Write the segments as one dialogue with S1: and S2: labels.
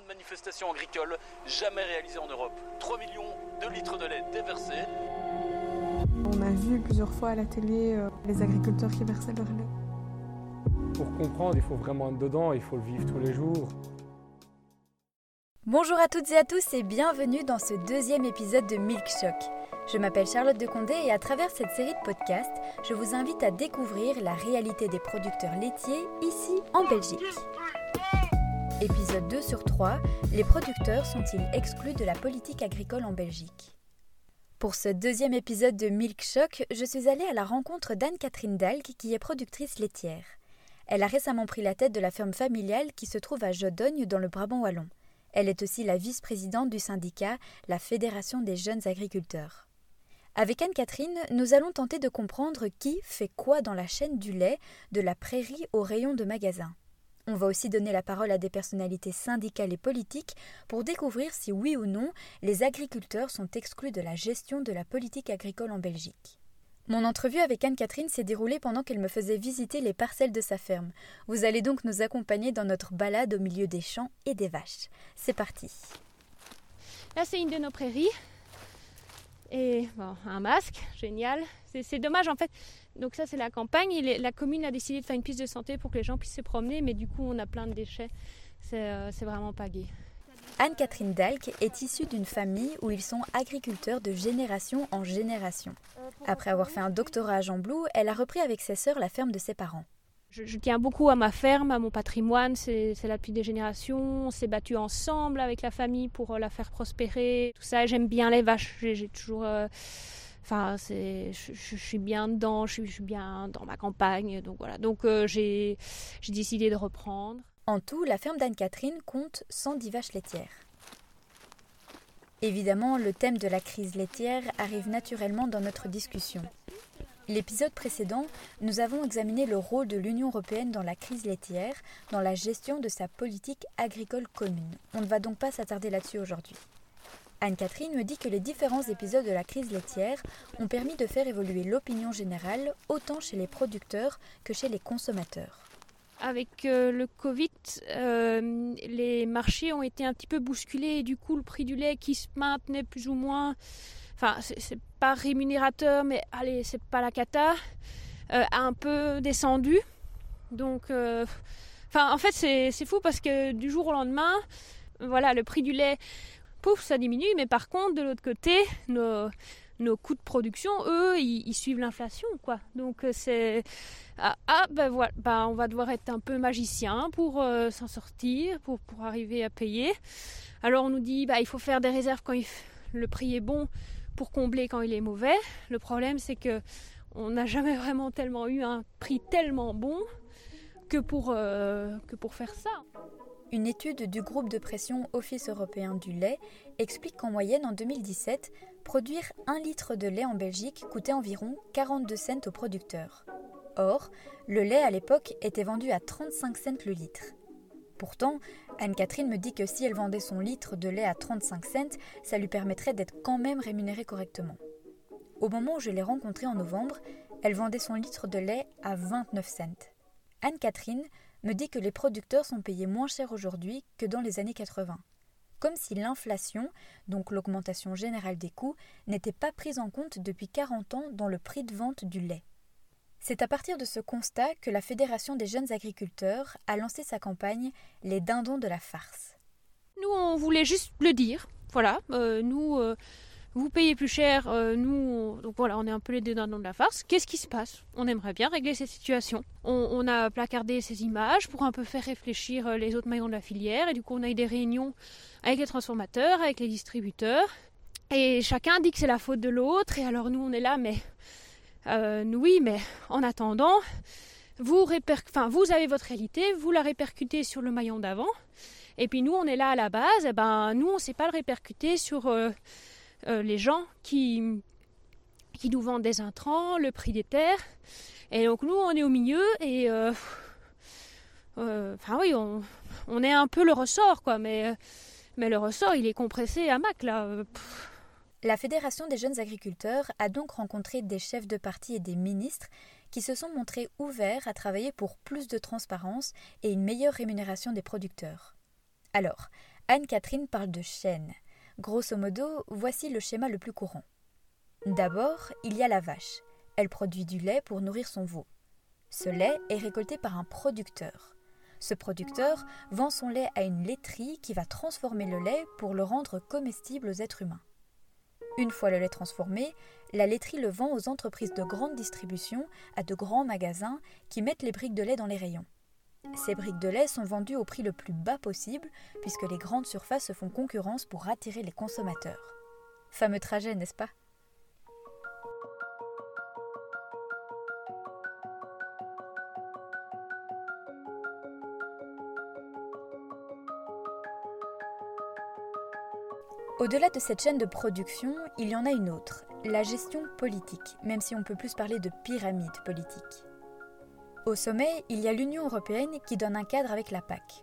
S1: grande manifestation agricole jamais réalisée en Europe. 3 millions de litres de lait déversés.
S2: On a vu plusieurs fois à la télé euh, les agriculteurs qui versaient leur lait.
S3: Pour comprendre, il faut vraiment être dedans, il faut le vivre tous les jours.
S4: Bonjour à toutes et à tous et bienvenue dans ce deuxième épisode de Milk Shock. Je m'appelle Charlotte de Condé et à travers cette série de podcasts, je vous invite à découvrir la réalité des producteurs laitiers ici en Belgique. Épisode 2 sur 3, les producteurs sont-ils exclus de la politique agricole en Belgique? Pour ce deuxième épisode de Milk Shock, je suis allée à la rencontre d'Anne-Catherine Dalk qui est productrice laitière. Elle a récemment pris la tête de la ferme familiale qui se trouve à Jodogne dans le Brabant wallon. Elle est aussi la vice-présidente du syndicat, la Fédération des jeunes agriculteurs. Avec Anne-Catherine, nous allons tenter de comprendre qui fait quoi dans la chaîne du lait, de la prairie au rayon de magasin. On va aussi donner la parole à des personnalités syndicales et politiques pour découvrir si oui ou non les agriculteurs sont exclus de la gestion de la politique agricole en Belgique. Mon entrevue avec Anne-Catherine s'est déroulée pendant qu'elle me faisait visiter les parcelles de sa ferme. Vous allez donc nous accompagner dans notre balade au milieu des champs et des vaches. C'est parti.
S5: Là, c'est une de nos prairies. Et bon, un masque, génial. C'est dommage en fait. Donc ça c'est la campagne. Et la commune a décidé de faire une piste de santé pour que les gens puissent se promener, mais du coup on a plein de déchets. C'est euh, vraiment pas gai.
S4: Anne-Catherine Dalk est issue d'une famille où ils sont agriculteurs de génération en génération. Après avoir fait un doctorat à Jean-Blou, elle a repris avec ses sœurs la ferme de ses parents.
S5: Je, tiens beaucoup à ma ferme, à mon patrimoine, c'est là depuis des générations. On s'est battu ensemble avec la famille pour euh, la faire prospérer. Tout ça, j'aime bien les vaches. J'ai toujours. Euh, enfin, je, je, suis bien dedans, je suis, bien dans ma campagne. Donc voilà. Donc euh, j'ai décidé de reprendre.
S4: En tout, la ferme d'Anne-Catherine compte 110 vaches laitières. Évidemment, le thème de la crise laitière arrive naturellement dans notre discussion. L'épisode précédent, nous avons examiné le rôle de l'Union européenne dans la crise laitière, dans la gestion de sa politique agricole commune. On ne va donc pas s'attarder là-dessus aujourd'hui. Anne-Catherine me dit que les différents épisodes de la crise laitière ont permis de faire évoluer l'opinion générale autant chez les producteurs que chez les consommateurs.
S5: Avec euh, le Covid, euh, les marchés ont été un petit peu bousculés et du coup le prix du lait qui se maintenait plus ou moins enfin c'est pas rémunérateur, mais allez, c'est pas la cata, euh, a un peu descendu. Donc, en fait, c'est fou parce que du jour au lendemain, voilà, le prix du lait, pouf, ça diminue, mais par contre, de l'autre côté, nos, nos coûts de production, eux, ils, suivent l'inflation, quoi. Donc euh, c'est ah, ah, ben voilà, ben on va devoir être un peu magicien pour s'en sortir, pour, pour arriver à payer. Alors on nous dit, bah il faut faire des réserves quand le prix est bon pour combler quand il est mauvais. Le problème, c'est que on n'a jamais vraiment tellement eu un prix tellement bon que pour, euh, que pour faire ça.
S4: Une étude du groupe de pression Office européen du lait explique qu'en moyenne en 2017, produire un litre de lait en Belgique coûtait environ 42 cents au producteur. Or, le lait à l'époque était vendu à 35 cents le litre. Pourtant, Anne-Catherine me dit que si elle vendait son litre de lait à 35 cents, ça lui permettrait d'être quand même rémunérée correctement. Au moment où je l'ai rencontrée en novembre, elle vendait son litre de lait à 29 cents. Anne-Catherine me dit que les producteurs sont payés moins cher aujourd'hui que dans les années 80. Comme si l'inflation, donc l'augmentation générale des coûts, n'était pas prise en compte depuis 40 ans dans le prix de vente du lait. C'est à partir de ce constat que la Fédération des jeunes agriculteurs a lancé sa campagne Les dindons de la farce.
S5: Nous, on voulait juste le dire. Voilà, euh, nous, euh, vous payez plus cher, euh, nous, donc voilà, on est un peu les dindons de la farce. Qu'est-ce qui se passe? On aimerait bien régler cette situation. On, a placardé ces images pour un peu faire réfléchir les autres maillons de la filière, et du coup, on a eu des réunions avec les transformateurs, avec les distributeurs, et chacun dit que c'est la faute de l'autre, et alors nous, on est là, mais euh, oui, mais en attendant, vous, vous avez votre réalité, vous la répercutez sur le maillon d'avant. Et puis nous, on est là à la base, et eh ben nous, on ne sait pas le répercuter sur euh, euh, les gens qui, qui nous vendent des intrants, le prix des terres. Et donc nous, on est au milieu et enfin oui, on, on, est un peu le ressort, quoi. Mais, mais le ressort, il est compressé à Mac là.
S4: La Fédération des jeunes agriculteurs a donc rencontré des chefs de parti et des ministres qui se sont montrés ouverts à travailler pour plus de transparence et une meilleure rémunération des producteurs. Alors, Anne-Catherine parle de chaîne. Grosso modo, voici le schéma le plus courant. D'abord, il y a la vache. Elle produit du lait pour nourrir son veau. Ce lait est récolté par un producteur. Ce producteur vend son lait à une laiterie qui va transformer le lait pour le rendre comestible aux êtres humains. Une fois le lait transformé, la laiterie le vend aux entreprises de grande distribution, à de grands magasins qui mettent les briques de lait dans les rayons. Ces briques de lait sont vendues au prix le plus bas possible puisque les grandes surfaces se font concurrence pour attirer les consommateurs. Fameux trajet, n'est-ce pas? Au-delà de cette chaîne de production, il y en a une autre, la gestion politique, même si on peut plus parler de pyramide politique. Au sommet, il y a l'Union européenne qui donne un cadre avec la PAC.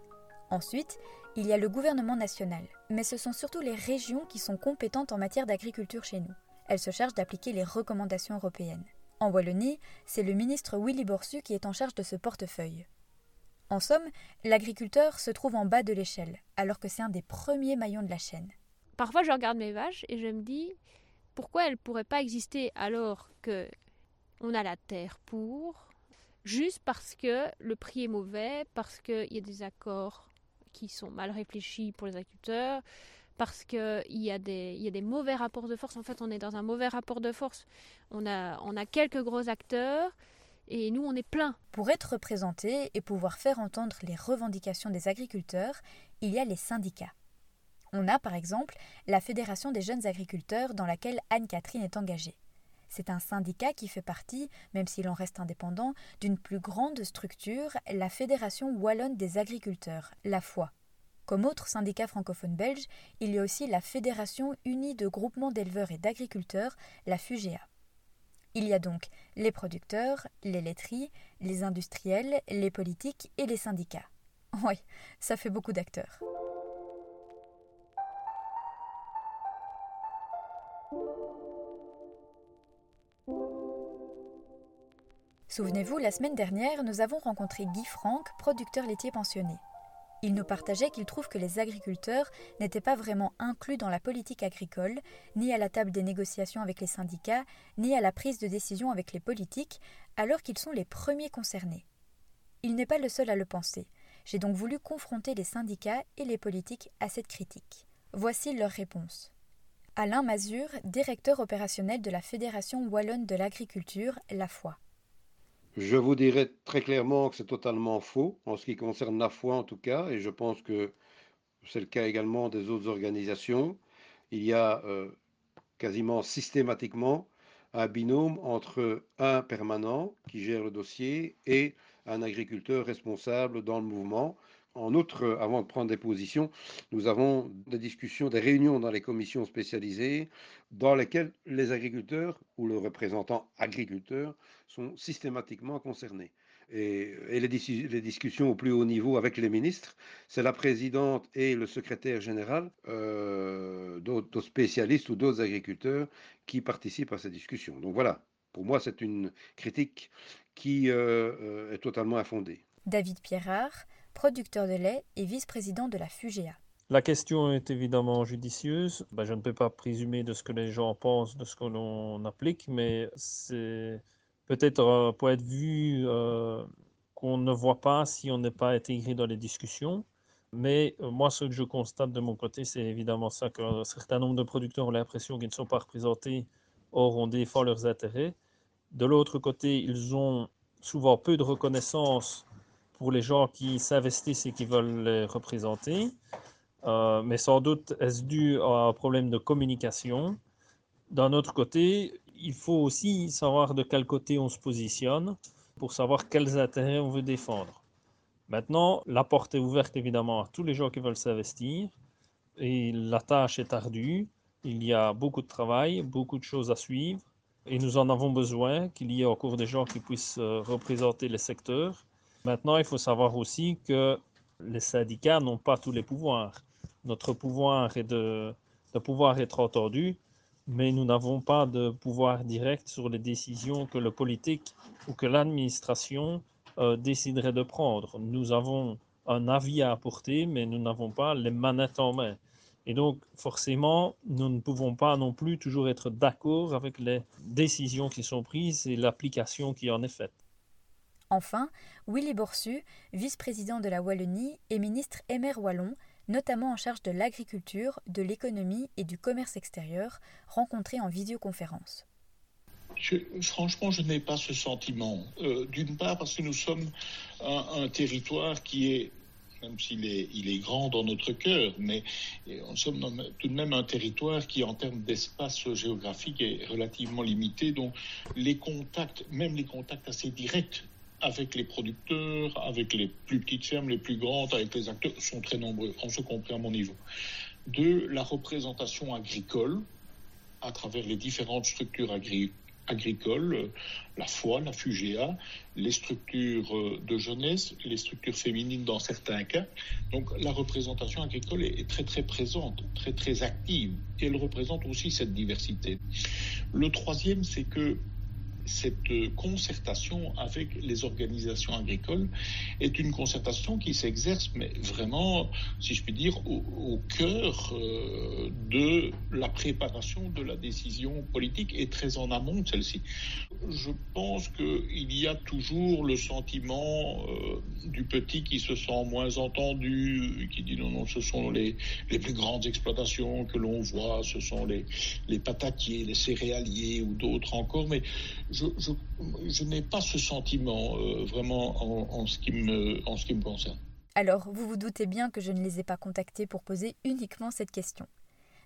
S4: Ensuite, il y a le gouvernement national, mais ce sont surtout les régions qui sont compétentes en matière d'agriculture chez nous. Elles se chargent d'appliquer les recommandations européennes. En Wallonie, c'est le ministre Willy Borsu qui est en charge de ce portefeuille. En somme, l'agriculteur se trouve en bas de l'échelle, alors que c'est un des premiers maillons de la chaîne.
S5: Parfois, je regarde mes vaches et je me dis pourquoi elles ne pourraient pas exister alors que on a la terre pour, juste parce que le prix est mauvais, parce qu'il y a des accords qui sont mal réfléchis pour les agriculteurs, parce qu'il y, a des, mauvais rapports de force. En fait, on est dans un mauvais rapport de force. On a, on a quelques gros acteurs et nous, on est plein.
S4: Pour être représenté et pouvoir faire entendre les revendications des agriculteurs, il y a les syndicats. On a par exemple la Fédération des jeunes agriculteurs dans laquelle Anne-Catherine est engagée. C'est un syndicat qui fait partie, même s'il en reste indépendant, d'une plus grande structure, la Fédération wallonne des agriculteurs, la FOI. Comme autres syndicats francophones belges, il y a aussi la Fédération unie de groupements d'éleveurs et d'agriculteurs, la FUGEA. Il y a donc les producteurs, les laiteries, les industriels, les politiques et les syndicats. Oui, ça fait beaucoup d'acteurs. Souvenez-vous, la semaine dernière, nous avons rencontré Guy Franck, producteur laitier pensionné. Il nous partageait qu'il trouve que les agriculteurs n'étaient pas vraiment inclus dans la politique agricole, ni à la table des négociations avec les syndicats, ni à la prise de décision avec les politiques, alors qu'ils sont les premiers concernés. Il n'est pas le seul à le penser. J'ai donc voulu confronter les syndicats et les politiques à cette critique. Voici leur réponse. Alain Mazur, directeur opérationnel de la Fédération wallonne de l'agriculture, la FOI.
S6: Je vous dirais très clairement que c'est totalement faux, en ce qui concerne la foi en tout cas, et je pense que c'est le cas également des autres organisations. Il y a euh, quasiment systématiquement un binôme entre un permanent qui gère le dossier et un agriculteur responsable dans le mouvement. En outre, avant de prendre des positions, nous avons des discussions, des réunions dans les commissions spécialisées dans lesquelles les agriculteurs ou le représentant agriculteur sont systématiquement concernés. Et, les, discussions au plus haut niveau avec les ministres, c'est la présidente et le secrétaire général euh, d'autres spécialistes ou d'autres agriculteurs qui participent à ces discussions. Donc voilà, pour moi, c'est une critique qui euh, euh, est totalement infondée.
S4: David Pierrard, producteur de lait et vice-président de la FUGEA.
S7: La question est évidemment judicieuse. Ben, je ne peux pas présumer de ce que les gens pensent, de ce que l'on applique, mais c'est peut-être un point de vue euh, qu'on ne voit pas si on n'est pas intégré dans les discussions. Mais euh, moi, ce que je constate de mon côté, c'est évidemment ça qu'un certain nombre de producteurs ont l'impression qu'ils ne sont pas représentés, or on défend leurs intérêts. De l'autre côté, ils ont souvent peu de reconnaissance pour les gens qui s'investissent et qui veulent les représenter. Euh, mais sans doute est-ce dû à un problème de communication? D'un autre côté, il faut aussi savoir de quel côté on se positionne pour savoir quels intérêts on veut défendre. Maintenant, la porte est ouverte évidemment à tous les gens qui veulent s'investir et la tâche est ardue. Il y a beaucoup de travail, beaucoup de choses à suivre et nous en avons besoin qu'il y ait encore des gens qui puissent euh, représenter les secteurs. Maintenant, il faut savoir aussi que les syndicats n'ont pas tous les pouvoirs notre pouvoir est de, pouvoir être entendu, mais nous n'avons pas de pouvoir direct sur les décisions que le politique ou que l'administration euh, déciderait de prendre. Nous avons un avis à apporter, mais nous n'avons pas les manettes en main. Et donc, forcément, nous ne pouvons pas non plus toujours être d'accord avec les décisions qui sont prises et l'application qui en est faite.
S4: Enfin, Willy Borsu, vice-président de la Wallonie et ministre émer wallon, notamment en charge de l'agriculture, de l'économie et du commerce extérieur, rencontré en vidéoconférence.
S8: franchement, je n'ai pas ce sentiment. Euh, d'une part parce que nous sommes un territoire qui est même s'il est, grand dans notre cœur, mais nous sommes tout de même un territoire qui, en termes d'espace géographique, est relativement limité. Donc, les contacts, même les contacts assez directs avec les producteurs, avec les plus petites fermes, les plus grandes, avec les acteurs, sont très nombreux, en ce compris à mon niveau. De la représentation agricole, à travers les différentes structures agricoles la foi, la FUGEA, les structures euh, de jeunesse, les structures féminines dans certains cas. Donc la représentation agricole est très très présente, très très active, et elle représente aussi cette diversité. Le troisième, c'est que cette concertation avec les organisations agricoles est une concertation qui s'exerce, mais vraiment, si je puis dire, au, cœur euh, de la préparation de la décision politique et très en amont de celle-ci. Je pense qu'il y a toujours le sentiment euh, du petit qui se sent moins entendu, qui dit non, non, ce sont les, les plus grandes exploitations que l'on voit, ce sont les, les patatiers, les céréaliers ou d'autres encore, mais je, n'ai pas ce sentiment euh, vraiment en, ce qui me, en ce qui me concerne.
S4: Alors, vous vous doutez bien que je ne les ai pas contactés pour poser uniquement cette question.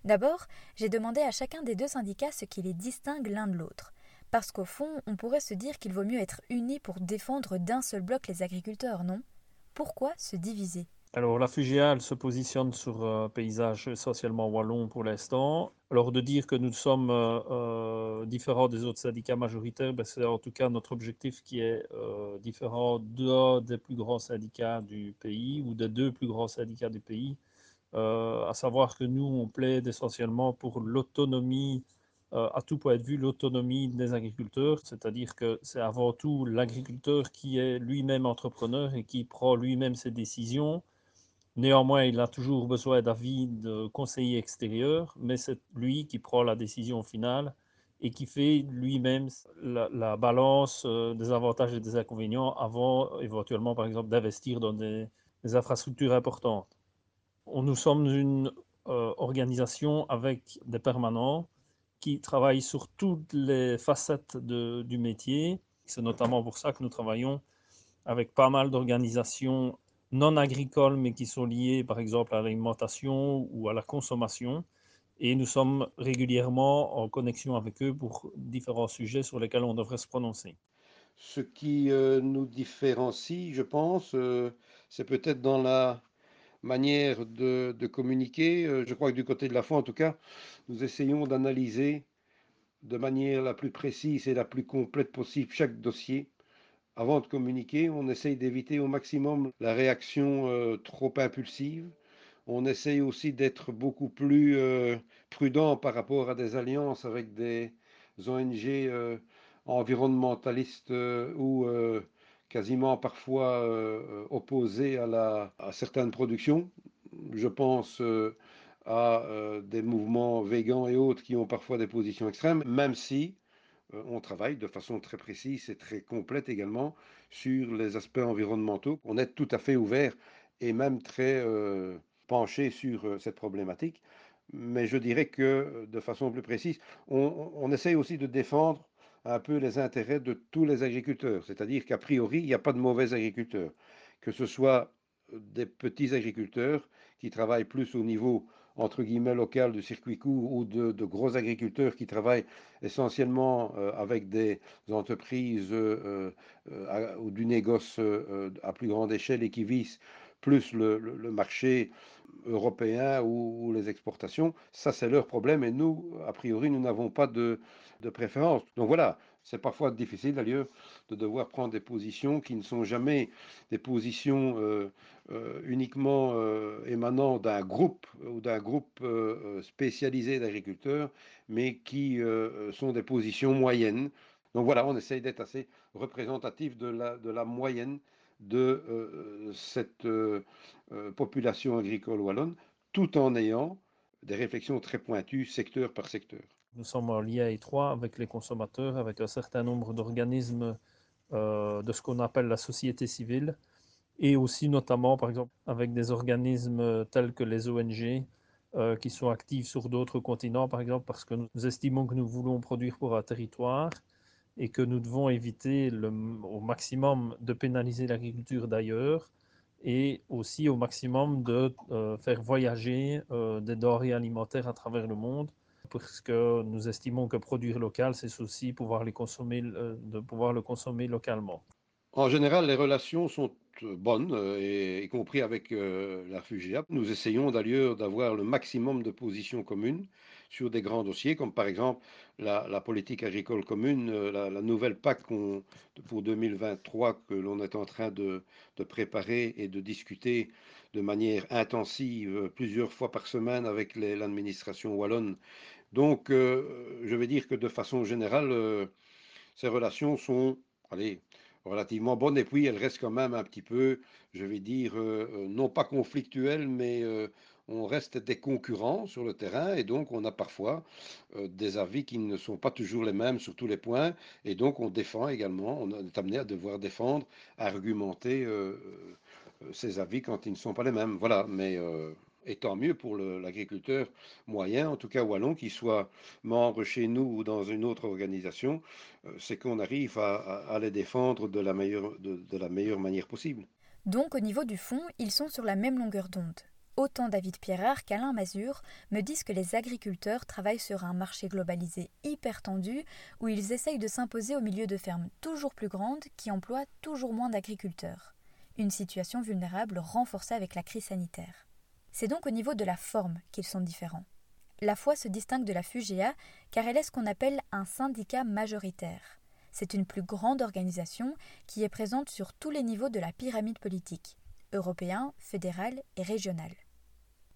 S4: D'abord, j'ai demandé à chacun des deux syndicats ce qui les distingue l'un de l'autre. Parce qu'au fond, on pourrait se dire qu'il vaut mieux être unis pour défendre d'un seul bloc les agriculteurs, non? Pourquoi se diviser?
S7: Alors la FUGEA, se positionne sur un paysage essentiellement wallon pour l'instant. Alors de dire que nous sommes euh, euh, différents des autres syndicats majoritaires, ben, c'est en tout cas notre objectif qui est euh, différent d'un des plus grands syndicats du pays ou des deux plus grands syndicats du pays. À savoir que nous, on plaide essentiellement pour l'autonomie, à tout point de vue, l'autonomie des agriculteurs, c'est-à-dire que c'est avant tout l'agriculteur qui est lui-même entrepreneur et qui prend lui-même ses décisions Néanmoins, il a toujours besoin d'avis de conseillers extérieurs, mais c'est lui qui prend la décision finale et qui fait lui-même la, balance euh, des avantages et des inconvénients avant éventuellement, par exemple, d'investir dans des, infrastructures importantes. Nous sommes une euh, organisation avec des permanents qui travaillent sur toutes les facettes du métier. C'est notamment pour ça que nous travaillons avec pas mal d'organisations non agricoles, mais qui sont liées, par exemple, à l'alimentation ou à la consommation. Et nous sommes régulièrement en connexion avec eux pour différents sujets sur lesquels on devrait se prononcer.
S6: Ce qui euh, nous différencie, je pense, euh, c'est peut-être dans la manière de, communiquer. Euh, je crois que du côté de la foi, en tout cas, nous essayons d'analyser de manière la plus précise et la plus complète possible chaque dossier avant de communiquer, on essaye d'éviter au maximum la réaction euh, trop impulsive. On essaye aussi d'être beaucoup plus euh, prudent par rapport à des alliances avec des ONG environnementalistes ou quasiment parfois à, la, à certaines productions. Je pense à des mouvements végans et autres qui ont parfois des positions extrêmes, même si euh, on travaille de façon très précise et très complète également sur les aspects environnementaux. On est tout à fait ouvert et même très euh, penché sur euh, cette problématique. Mais je dirais que de façon plus précise, on, essaye aussi de défendre un peu les intérêts de tous les agriculteurs. C'est-à-dire qu'a priori, il n'y a pas de mauvais agriculteurs. Que ce soit des petits agriculteurs qui travaillent plus au niveau entre guillemets local du circuit court ou de, gros agriculteurs qui travaillent essentiellement euh, avec des entreprises euh, euh, ou du négoce à plus grande échelle et qui visent plus le, marché européen ou, les exportations, ça c'est leur problème et nous, a priori, nous n'avons pas de, de préférence. Donc voilà, c'est parfois difficile d'ailleurs de devoir prendre des positions qui ne sont jamais des positions euh, euh, uniquement euh, émanant d'un groupe ou d'un groupe spécialisé d'agriculteurs, mais qui sont des positions moyennes. Donc voilà, on essaye d'être assez représentatif de la, de la moyenne de euh, cette euh, population agricole wallonne, tout en ayant des réflexions très pointues secteur par secteur.
S7: Nous sommes en lien étroit avec les consommateurs, avec un certain nombre d'organismes de ce qu'on appelle la société civile, et aussi notamment, par exemple, avec des organismes tels que les ONG, qui sont actifs sur d'autres continents, par exemple, parce que nous estimons que nous voulons produire pour un territoire et que nous devons éviter au maximum de pénaliser l'agriculture d'ailleurs et aussi au maximum de euh, faire voyager euh, des denrées alimentaires à travers le monde parce que nous estimons que produire local, c'est aussi pouvoir, les consommer, euh, de pouvoir le consommer localement.
S6: En général, les relations sont bonnes, y compris avec la FUGEA. Nous essayons d'ailleurs d'avoir le maximum de positions communes sur des grands dossiers, comme par exemple la, politique agricole commune, euh, la, nouvelle PAC pour 2023 que l'on est en train de, préparer et de discuter de manière intensive euh, plusieurs fois par semaine avec l'administration wallonne. Donc, euh, je vais dire que de façon générale, ces relations sont, allez, relativement bonnes et puis elles restent quand même un petit peu, je vais dire, non pas conflictuelles, mais on reste des concurrents sur le terrain et donc on a parfois euh, des avis qui ne sont pas toujours les mêmes sur tous les points et donc on défend également, on est amené à devoir défendre, argumenter euh, euh, ces avis quand ils ne sont pas les mêmes. Voilà, mais et tant mieux pour l'agriculteur moyen, en tout cas wallon, qui soit membre chez nous ou dans une autre organisation, c'est qu'on arrive à, les défendre de la meilleure manière possible.
S4: Donc au niveau du fond, ils sont sur la même longueur d'onde. Autant David Pierrard qu'Alain Mazur me disent que les agriculteurs travaillent sur un marché globalisé hyper tendu où ils essayent de s'imposer au milieu de fermes toujours plus grandes qui emploient toujours moins d'agriculteurs. Une situation vulnérable renforcée avec la crise sanitaire. C'est donc au niveau de la forme qu'ils sont différents. La foi se distingue de la FUGEA car elle est ce qu'on appelle un syndicat majoritaire. C'est une plus grande organisation qui est présente sur tous les niveaux de la pyramide politique européen, fédéral et régional.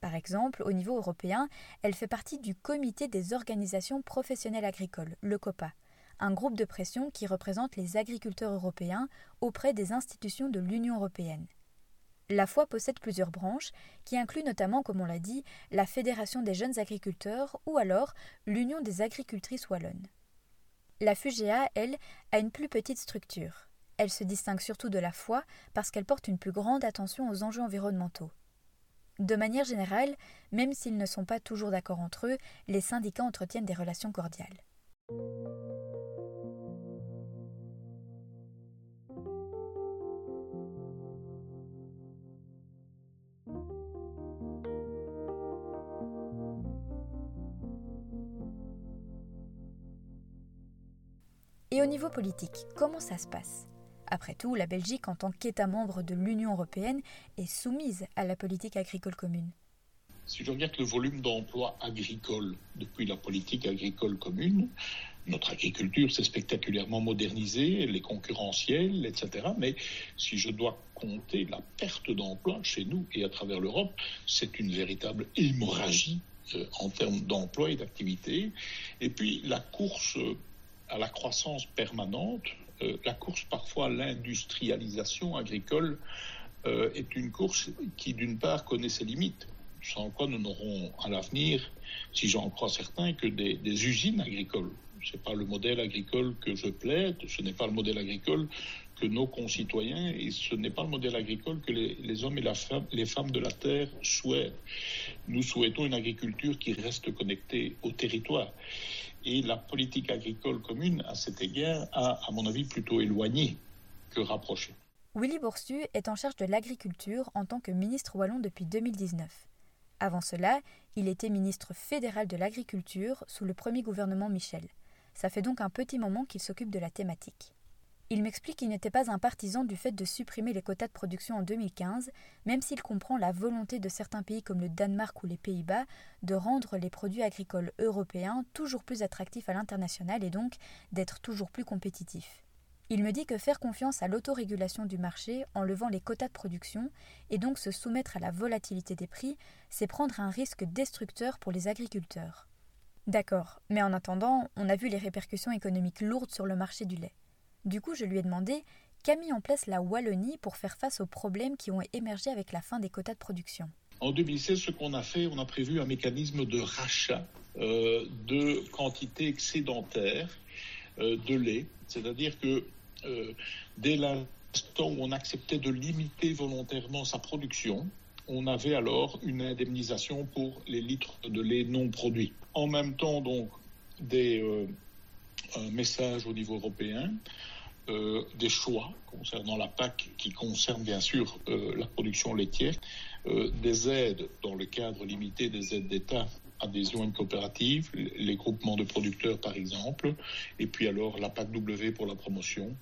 S4: Par exemple, au niveau européen, elle fait partie du Comité des organisations professionnelles agricoles, le COPA, un groupe de pression qui représente les agriculteurs européens auprès des institutions de l'Union européenne. La foi possède plusieurs branches, qui incluent notamment, comme on l'a dit, la Fédération des jeunes agriculteurs ou alors l'Union des agricultrices wallonnes. La FUGEA, elle, a une plus petite structure. Elle se distingue surtout de la foi parce qu'elle porte une plus grande attention aux enjeux environnementaux. De manière générale, même s'ils ne sont pas toujours d'accord entre eux, les syndicats entretiennent des relations cordiales. Et au niveau politique, comment ça se passe? Après tout, la Belgique, en tant qu'État membre de l'Union européenne, est soumise à la politique agricole commune.
S8: Si je regarde le volume d'emplois agricoles depuis la politique agricole commune, notre agriculture s'est spectaculairement modernisée, elle est concurrentielle, etc. Mais si je dois compter la perte d'emplois chez nous et à travers l'Europe, c'est une véritable hémorragie euh, en termes d'emploi et d'activité. Et puis la course à la croissance permanente euh, la course parfois à l'industrialisation agricole euh, est une course qui, d'une part, connaît ses limites, sans quoi nous n'aurons à l'avenir, si j'en crois certains, que des, usines agricoles. Ce n'est pas le modèle agricole que je plaide, ce n'est pas le modèle agricole que nos concitoyens, et ce n'est pas le modèle agricole que les, hommes et les femmes de la terre souhaitent. Nous souhaitons une agriculture qui reste connectée au territoire. Et la politique agricole commune, à cet égard, a, à mon avis, plutôt éloigné que rapproché.
S4: Willy Boursu est en charge de l'agriculture en tant que ministre wallon depuis 2019. Avant cela, il était ministre fédéral de l'agriculture sous le premier gouvernement Michel. Ça fait donc un petit moment qu'il s'occupe de la thématique. Il m'explique qu'il n'était pas un partisan du fait de supprimer les quotas de production en 2015, même s'il comprend la volonté de certains pays comme le Danemark ou les Pays-Bas de rendre les produits agricoles européens toujours plus attractifs à l'international et donc d'être toujours plus compétitifs. Il me dit que faire confiance à l'autorégulation du marché en levant les quotas de production et donc se soumettre à la volatilité des prix, c'est prendre un risque destructeur pour les agriculteurs. D'accord, mais en attendant, on a vu les répercussions économiques lourdes sur le marché du lait. Du coup, je lui ai demandé qu'a mis en place la Wallonie pour faire face aux problèmes qui ont émergé avec la fin des quotas de production.
S8: En 2016, ce qu'on a fait, on a prévu un mécanisme de rachat euh, de quantités excédentaires euh, de lait. C'est-à-dire que euh, dès l'instant où on acceptait de limiter volontairement sa production, on avait alors une indemnisation pour les litres de lait non produits. En même temps, donc, des messages au niveau européen, des choix concernant la PAC qui concerne bien sûr la production laitière, des aides dans le cadre limité des aides d'État adhésion à une coopérative, les groupements de producteurs par exemple, et puis alors la PAC W pour la promotion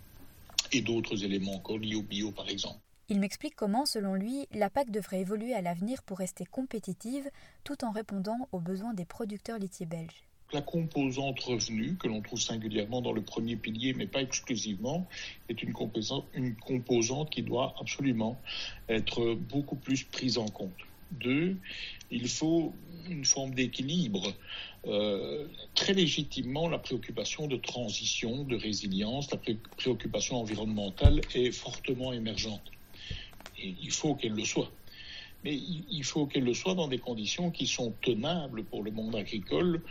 S8: et d'autres éléments encore liés au bio par exemple.
S4: Il m'explique comment, selon lui, la PAC devrait évoluer à l'avenir pour rester compétitive tout en répondant aux besoins des producteurs laitiers belges.
S8: La composante revenu, que l'on trouve singulièrement dans le premier pilier, mais pas exclusivement, est une composante, qui doit absolument être beaucoup plus prise en compte. Deux, il faut une forme d'équilibre. Euh, très légitimement, la préoccupation de transition, de résilience, la préoccupation environnementale est fortement émergente. Et il faut qu'elle le soit. Mais il faut qu'elle le soit dans des conditions qui sont tenables pour le monde agricole,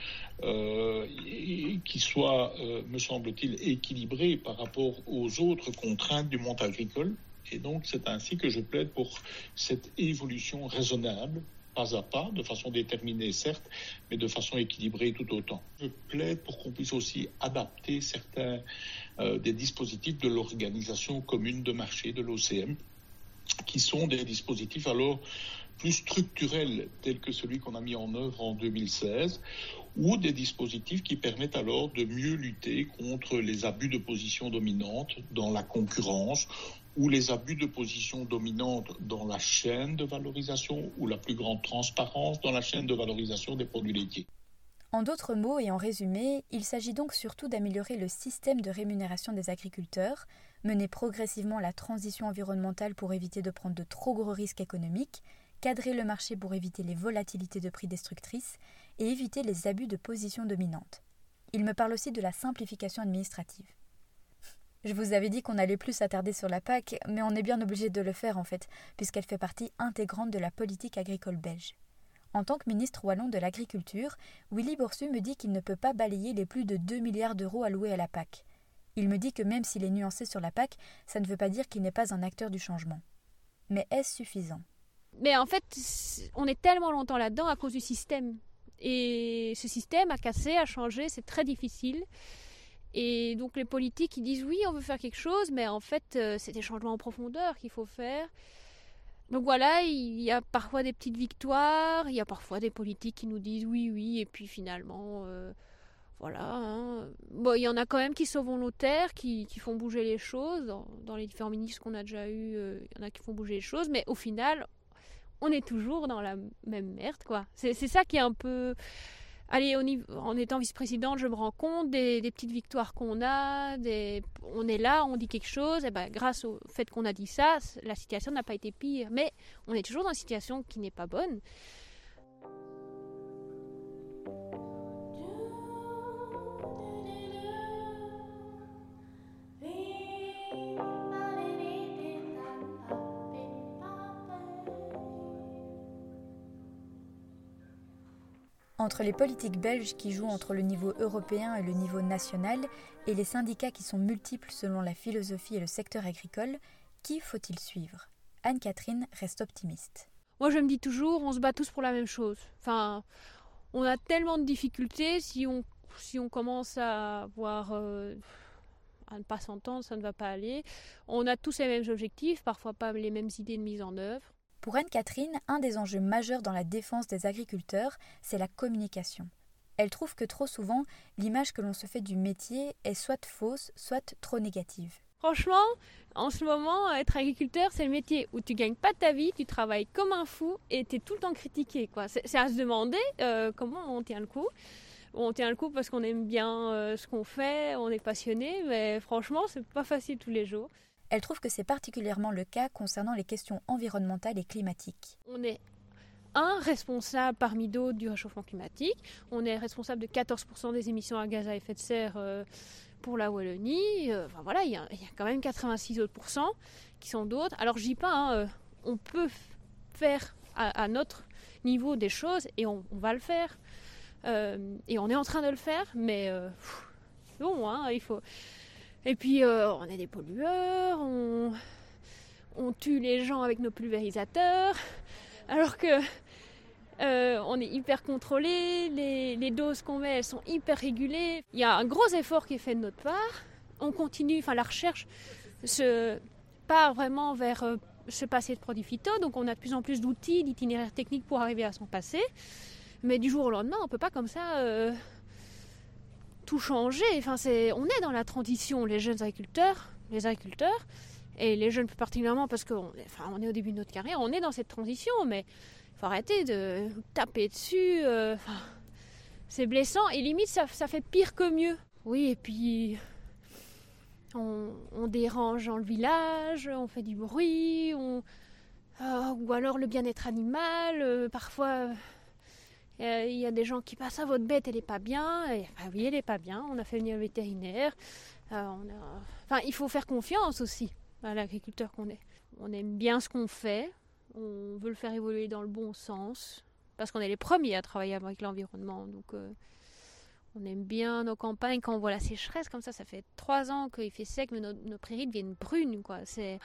S8: euh, et qui soient, euh, me semble-t-il, équilibrées par rapport aux autres contraintes du monde agricole. Et donc, c'est ainsi que je plaide pour cette évolution raisonnable pas à pas, de façon déterminée certes, mais de façon équilibrée tout autant. Je plaide pour qu'on puisse aussi adapter certains euh, des dispositifs de l'organisation commune de marché de l'OCM, qui sont des dispositifs alors plus structurels tels que celui qu'on a mis en œuvre en 2016, ou des dispositifs qui permettent alors de mieux lutter contre les abus de position dominante dans la concurrence ou les abus de position dominante dans la chaîne de valorisation ou la plus grande transparence dans la chaîne de valorisation des produits laitiers.
S4: En d'autres mots et en résumé, il s'agit donc surtout d'améliorer le système de rémunération des agriculteurs, mener progressivement la transition environnementale pour éviter de prendre de trop gros risques économiques, cadrer le marché pour éviter les volatilités de prix destructrices et éviter les abus de position dominante. Il me parle aussi de la simplification administrative. Je vous avais dit qu'on allait plus s'attarder sur la PAC, mais on est bien obligé de le faire en fait, puisqu'elle fait partie intégrante de la politique agricole belge. En tant que ministre wallon de l'Agriculture, Willy Borsu me dit qu'il ne peut pas balayer les plus de 2 milliards d'euros alloués à la PAC. Il me dit que même s'il est nuancé sur la PAC, ça ne veut pas dire qu'il n'est pas un acteur du changement. Mais est-ce suffisant?
S5: Mais en fait, on est tellement longtemps là-dedans à cause du système. Et ce système a cassé, a changé, c'est très difficile. Et donc les politiques, ils disent oui, on veut faire quelque chose, mais en fait, euh, c'est des changements en profondeur qu'il faut faire. Donc voilà, il y a parfois des petites victoires, il y a parfois des politiques qui nous disent oui, oui, et puis finalement, euh, voilà. Hein. Bon, il y en a quand même qui sont volontaires, qui, qui font bouger les choses. Dans, les différents ministres qu'on a déjà eus, euh, il y en a qui font bouger les choses, mais au final, on est toujours dans la même merde, quoi. C'est ça qui est un peu allez, en étant vice-présidente, je me rends compte des, petites victoires qu'on a, on est là, on dit quelque chose, et ben, grâce au fait qu'on a dit ça, la situation n'a pas été pire. Mais on est toujours dans une situation qui n'est pas bonne.
S4: Entre les politiques belges qui jouent entre le niveau européen et le niveau national, et les syndicats qui sont multiples selon la philosophie et le secteur agricole, qui faut-il suivre? Anne-Catherine reste optimiste.
S5: Moi je me dis toujours, on se bat tous pour la même chose. Enfin, on a tellement de difficultés, si on, si on commence à voir... Euh, à ne pas s'entendre, ça ne va pas aller. On a tous les mêmes objectifs, parfois pas les mêmes idées de mise en œuvre.
S4: Pour Anne-Catherine, un des enjeux majeurs dans la défense des agriculteurs, c'est la communication. Elle trouve que trop souvent, l'image que l'on se fait du métier est soit fausse, soit trop négative.
S5: Franchement, en ce moment, être agriculteur, c'est le métier où tu gagnes pas ta vie, tu travailles comme un fou et tu es tout le temps critiqué. C'est à se demander euh, comment on tient le coup. On tient le coup parce qu'on aime bien euh, ce qu'on fait, on est passionné, mais franchement, c'est pas facile tous les jours.
S4: Elle trouve que c'est particulièrement le cas concernant les questions environnementales et climatiques.
S5: On est un responsable parmi d'autres du réchauffement climatique. On est responsable de 14% des émissions à gaz à effet de serre euh, pour la Wallonie, euh, enfin voilà, il y, a quand même 86 autres qui sont d'autres. Alors je dis pas, hein, euh, on peut faire à, notre niveau des choses et on, va le faire. et on est en train de le faire, mais bon, hein, il faut. Et puis on est des pollueurs, on, tue les gens avec nos pulvérisateurs, alors que euh, on est hyper contrôlé, les, doses qu'on met elles sont hyper régulées. Il y a un gros effort qui est fait de notre part. On continue, enfin la recherche se part vraiment vers euh, se passer de produits phyto, donc on a de plus en plus d'outils, d'itinéraires techniques pour arriver à s'en passer. Mais du jour au lendemain, on ne peut pas comme ça euh, tout changer. Enfin, on est dans la transition, les jeunes agriculteurs, les agriculteurs, et les jeunes plus particulièrement parce qu'on on est au début de notre carrière, on est dans cette transition, mais faut arrêter de taper dessus. Euh, c'est blessant et limite ça, fait pire que mieux. Oui, et puis on, dérange dans le village, on fait du bruit, on, euh, ou alors le bien-être animal. Euh, parfois, il y a des gens qui passent à votre bête, elle n'est pas bien. Et, oui, elle n'est pas bien. On a fait venir le vétérinaire. Enfin, il faut faire confiance aussi à l'agriculteur qu'on est. On aime bien ce qu'on fait, on veut le faire évoluer dans le bon sens, parce qu'on est les premiers à travailler avec l'environnement. Donc euh, on aime bien nos campagnes quand on voit la sécheresse comme ça. Ça fait trois ans qu'il fait sec, mais nos, prairies deviennent brunes. Quoi. C'est,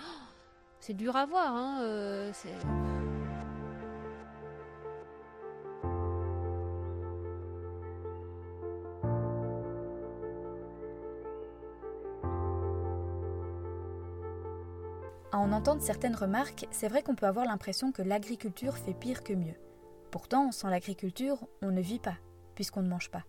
S5: dur à voir. Hein, euh.
S4: Entendre certaines remarques, c'est vrai qu'on peut avoir l'impression que l'agriculture fait pire que mieux. Pourtant, sans l'agriculture, on ne vit pas, puisqu'on ne mange pas.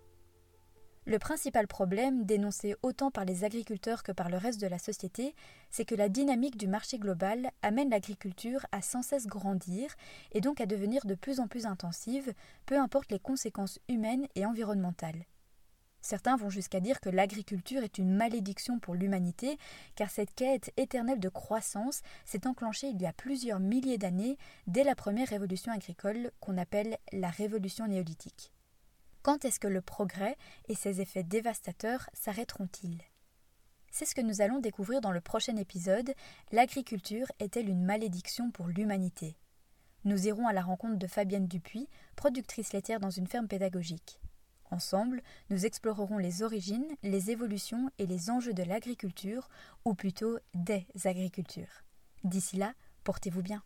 S4: Le principal problème, dénoncé autant par les agriculteurs que par le reste de la société, c'est que la dynamique du marché global amène l'agriculture à sans cesse grandir et donc à devenir de plus en plus intensive, peu importe les conséquences humaines et environnementales. Certains vont jusqu'à dire que l'agriculture est une malédiction pour l'humanité, car cette quête éternelle de croissance s'est enclenchée il y a plusieurs milliers d'années, dès la première révolution agricole qu'on appelle la révolution néolithique. Quand est-ce que le progrès et ses effets dévastateurs s'arrêteront-ils? C'est ce que nous allons découvrir dans le prochain épisode. L'agriculture est-elle une malédiction pour l'humanité? Nous irons à la rencontre de Fabienne Dupuis, productrice laitière dans une ferme pédagogique. Ensemble, nous explorerons les origines, les évolutions et les enjeux de l'agriculture, ou plutôt des agricultures. D'ici là, portez-vous bien.